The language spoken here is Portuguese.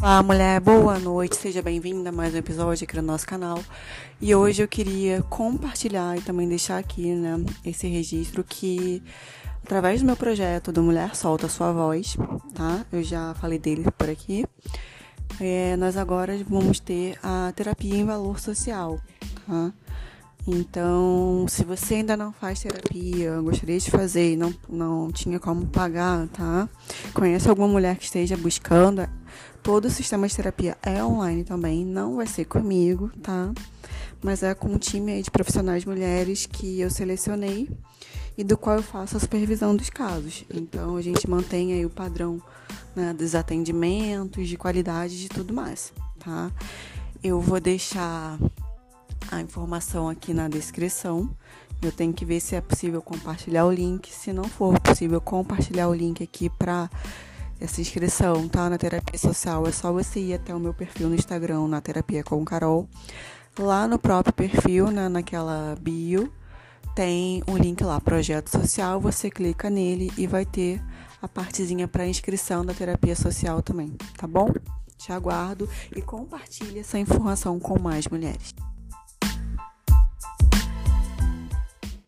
Olá, mulher, boa noite, seja bem-vinda a mais um episódio aqui no nosso canal. E hoje eu queria compartilhar e também deixar aqui, né, esse registro que, através do meu projeto do Mulher Solta Sua Voz, tá? Eu já falei dele por aqui. É, nós agora vamos ter a terapia em valor social, tá? Então, se você ainda não faz terapia, gostaria de fazer e não, não tinha como pagar, tá? Conhece alguma mulher que esteja buscando? Todo o sistema de terapia é online também, não vai ser comigo, tá? Mas é com um time de profissionais mulheres que eu selecionei e do qual eu faço a supervisão dos casos. Então, a gente mantém aí o padrão né, dos atendimentos, de qualidade e tudo mais, tá? Eu vou deixar a informação aqui na descrição. Eu tenho que ver se é possível compartilhar o link. Se não for possível compartilhar o link aqui para essa inscrição, tá? Na terapia social, é só você ir até o meu perfil no Instagram, na terapia com Carol. Lá no próprio perfil, né, naquela bio, tem um link lá, projeto social. Você clica nele e vai ter a partezinha para inscrição da terapia social também, tá bom? Te aguardo e compartilhe essa informação com mais mulheres.